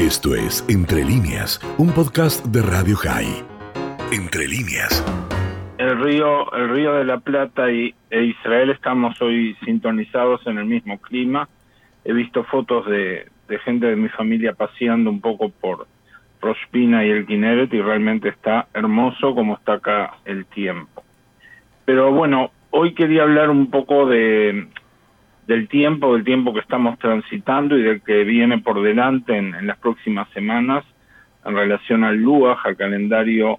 Esto es Entre líneas, un podcast de Radio High. Entre líneas. El río, el río de la Plata y, e Israel estamos hoy sintonizados en el mismo clima. He visto fotos de, gente de mi familia paseando un poco por Rospina y el Kineret y realmente está hermoso como está acá el tiempo. Pero bueno, hoy quería hablar un poco de, del tiempo, del tiempo que estamos transitando y del que viene por delante en, las próximas semanas en relación al Luaj, al calendario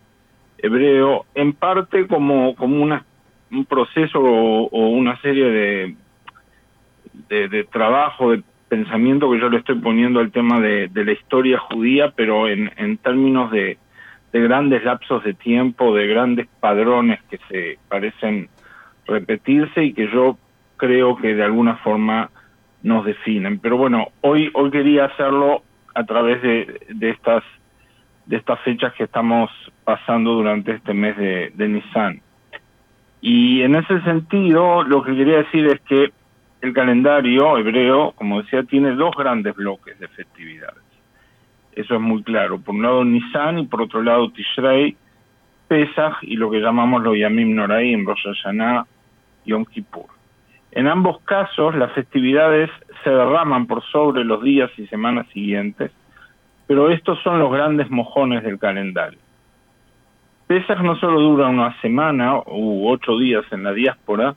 hebreo, en parte como, como una, un proceso o, una serie de, de, trabajo, de pensamiento que yo le estoy poniendo al tema de, la historia judía, pero en, en términos de, de grandes lapsos de tiempo, de grandes padrones que se parecen repetirse y que yo creo que de alguna forma nos definen. Pero bueno, hoy, hoy quería hacerlo a través de, de estas de estas fechas que estamos pasando durante este mes de, de Nissan. Y en ese sentido, lo que quería decir es que el calendario hebreo, como decía, tiene dos grandes bloques de festividades. Eso es muy claro. Por un lado Nisan y por otro lado Tishrei, Pesach y lo que llamamos los Yamim Noraim, Rosh Hashanah, Yom Kippur. En ambos casos, las festividades se derraman por sobre los días y semanas siguientes, pero estos son los grandes mojones del calendario. Pesach no solo dura una semana u ocho días en la diáspora,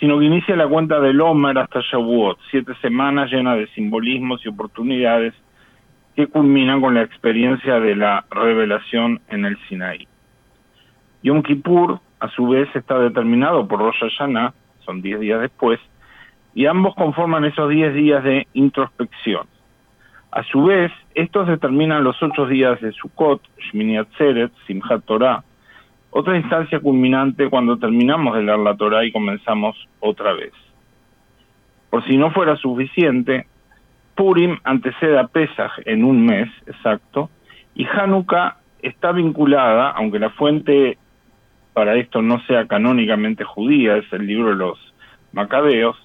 sino que inicia la cuenta del Omer hasta Shavuot, siete semanas llenas de simbolismos y oportunidades que culminan con la experiencia de la revelación en el Sinaí. Yom Kippur, a su vez, está determinado por Rosh Hashanah, son 10 días después, y ambos conforman esos 10 días de introspección. A su vez, estos determinan los ocho días de Sukkot, Shmini Atzeret, Simchat Torah, otra instancia culminante cuando terminamos de leer la Torah y comenzamos otra vez. Por si no fuera suficiente, Purim antecede a Pesach en un mes exacto, y Hanukkah está vinculada, aunque la fuente para esto no sea canónicamente judía, es el libro de los Macabeos,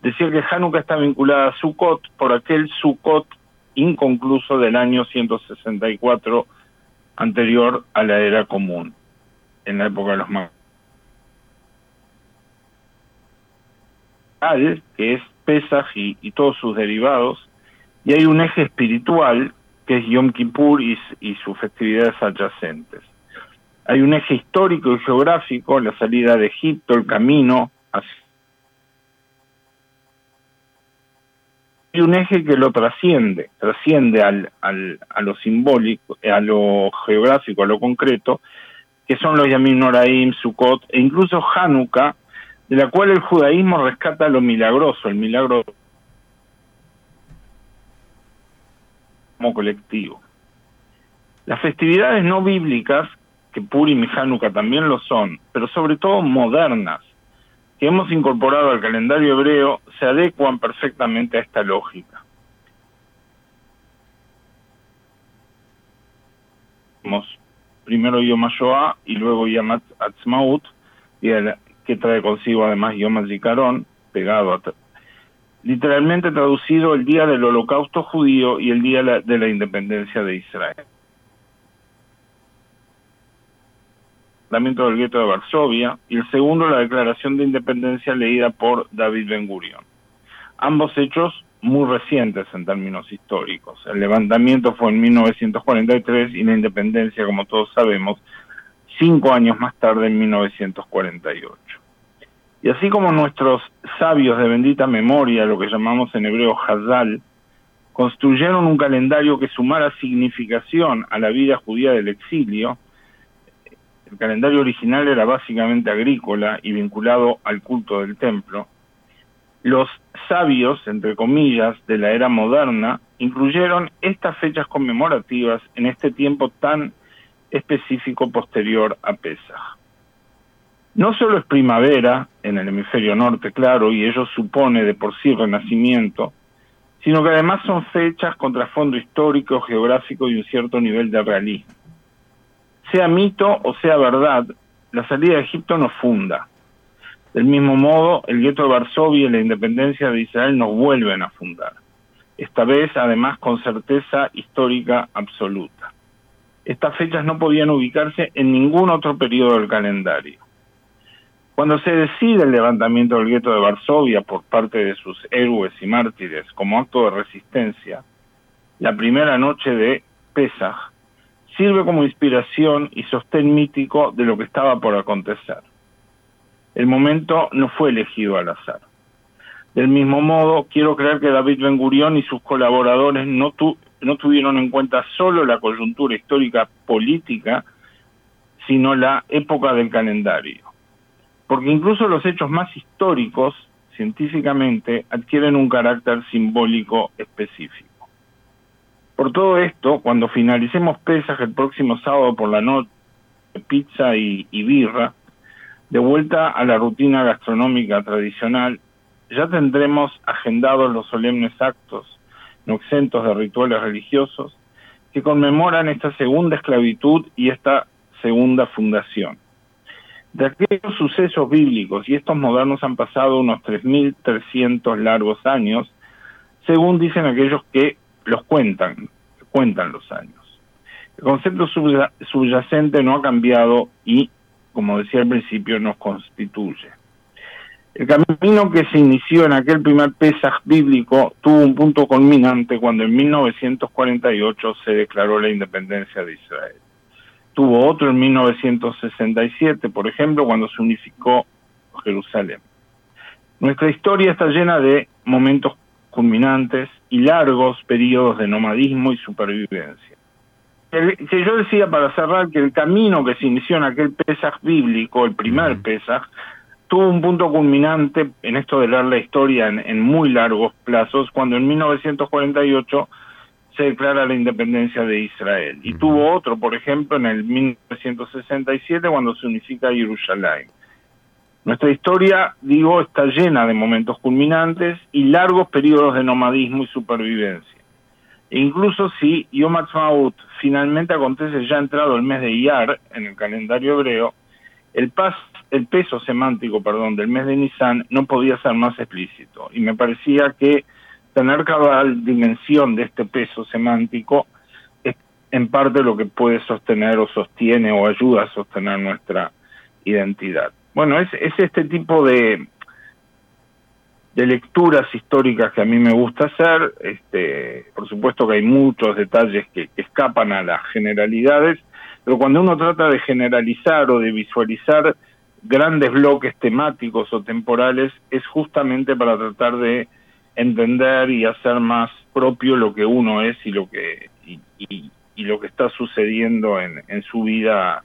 decía que Hanukkah está vinculada a Sukkot por aquel Sukkot inconcluso del año 164 anterior a la era común, en la época de los Macabeos. que es Pesach y, todos sus derivados, y hay un eje espiritual que es Yom Kippur y, y sus festividades adyacentes. Hay un eje histórico y geográfico, la salida de Egipto, el camino hacia y un eje que lo trasciende, trasciende al, al, a lo simbólico, a lo geográfico, a lo concreto, que son los Yamim Noraim, Sukkot e incluso Hanukkah, de la cual el judaísmo rescata lo milagroso, el milagro como colectivo. Las festividades no bíblicas que Purim y Hanukkah también lo son, pero sobre todo modernas, que hemos incorporado al calendario hebreo, se adecuan perfectamente a esta lógica. Primero Yom HaShoah y luego Yom Atzmaut, que trae consigo además Yom HaZikaron, pegado a literalmente traducido el día del holocausto judío y el día de la independencia de Israel. Del gueto de Varsovia, y el segundo la declaración de independencia leída por David Ben Gurion. Ambos hechos muy recientes en términos históricos. El levantamiento fue en 1943 y la independencia, como todos sabemos, cinco años más tarde, en 1948. Y así como nuestros sabios de bendita memoria, lo que llamamos en hebreo Hazal, construyeron un calendario que sumara significación a la vida judía del exilio, el calendario original era básicamente agrícola y vinculado al culto del templo. Los sabios, entre comillas, de la era moderna incluyeron estas fechas conmemorativas en este tiempo tan específico posterior a Pesach. No solo es primavera en el hemisferio norte, claro, y ello supone de por sí renacimiento, sino que además son fechas con trasfondo histórico, geográfico y un cierto nivel de realismo sea mito o sea verdad, la salida de Egipto nos funda. Del mismo modo, el gueto de Varsovia y la independencia de Israel nos vuelven a fundar. esta vez además con certeza histórica absoluta. Estas fechas no podían ubicarse en ningún otro periodo del calendario. Cuando se decide el levantamiento del gueto de Varsovia por parte de sus héroes y mártires como acto de resistencia, la primera noche de Pesach sirve como inspiración y sostén mítico de lo que estaba por acontecer. El momento no fue elegido al azar. Del mismo modo, quiero creer que David Ben Gurión y sus colaboradores no, no tuvieron en cuenta solo la coyuntura histórica política, sino la época del calendario. Porque incluso los hechos más históricos, científicamente, adquieren un carácter simbólico específico. Por todo esto, cuando finalicemos Pesaj el próximo sábado por la noche, pizza y, y birra, de vuelta a la rutina gastronómica tradicional, ya tendremos agendados los solemnes actos, no exentos de rituales religiosos, que conmemoran esta segunda esclavitud y esta segunda fundación. De aquellos sucesos bíblicos y estos modernos han pasado unos 3.300 largos años, según dicen aquellos que los cuentan, cuentan los años. El concepto subyacente no ha cambiado y, como decía al principio, nos constituye. El camino que se inició en aquel primer Pesaj bíblico tuvo un punto culminante cuando en 1948 se declaró la independencia de Israel. Tuvo otro en 1967, por ejemplo, cuando se unificó Jerusalén. Nuestra historia está llena de momentos culminantes y largos periodos de nomadismo y supervivencia. que yo decía para cerrar que el camino que se inició en aquel Pesaj bíblico, el primer Pesaj, tuvo un punto culminante en esto de leer la historia en, en, muy largos plazos, cuando en 1948 se declara la independencia de Israel. Y tuvo otro, por ejemplo, en el 1967, cuando se unifica Jerusalén. Nuestra historia, digo, está llena de momentos culminantes y largos periodos de nomadismo y supervivencia. E incluso si Yom Ha'atzmaut finalmente acontece ya entrado el mes de Iyar en el calendario hebreo, el, peso semántico perdón, del mes de Nisan no podía ser más explícito. Y me parecía que tener cada dimensión de este peso semántico es en parte lo que puede sostener o sostiene o ayuda a sostener nuestra identidad. Bueno, es, es este tipo de, de lecturas históricas que a mí me gusta hacer. Este, por supuesto que hay muchos detalles que, escapan a las generalidades, pero cuando uno trata de generalizar o de visualizar grandes bloques temáticos o temporales, es justamente para tratar de entender y hacer más propio lo que uno es y lo que y, y, lo que está sucediendo en, en su vida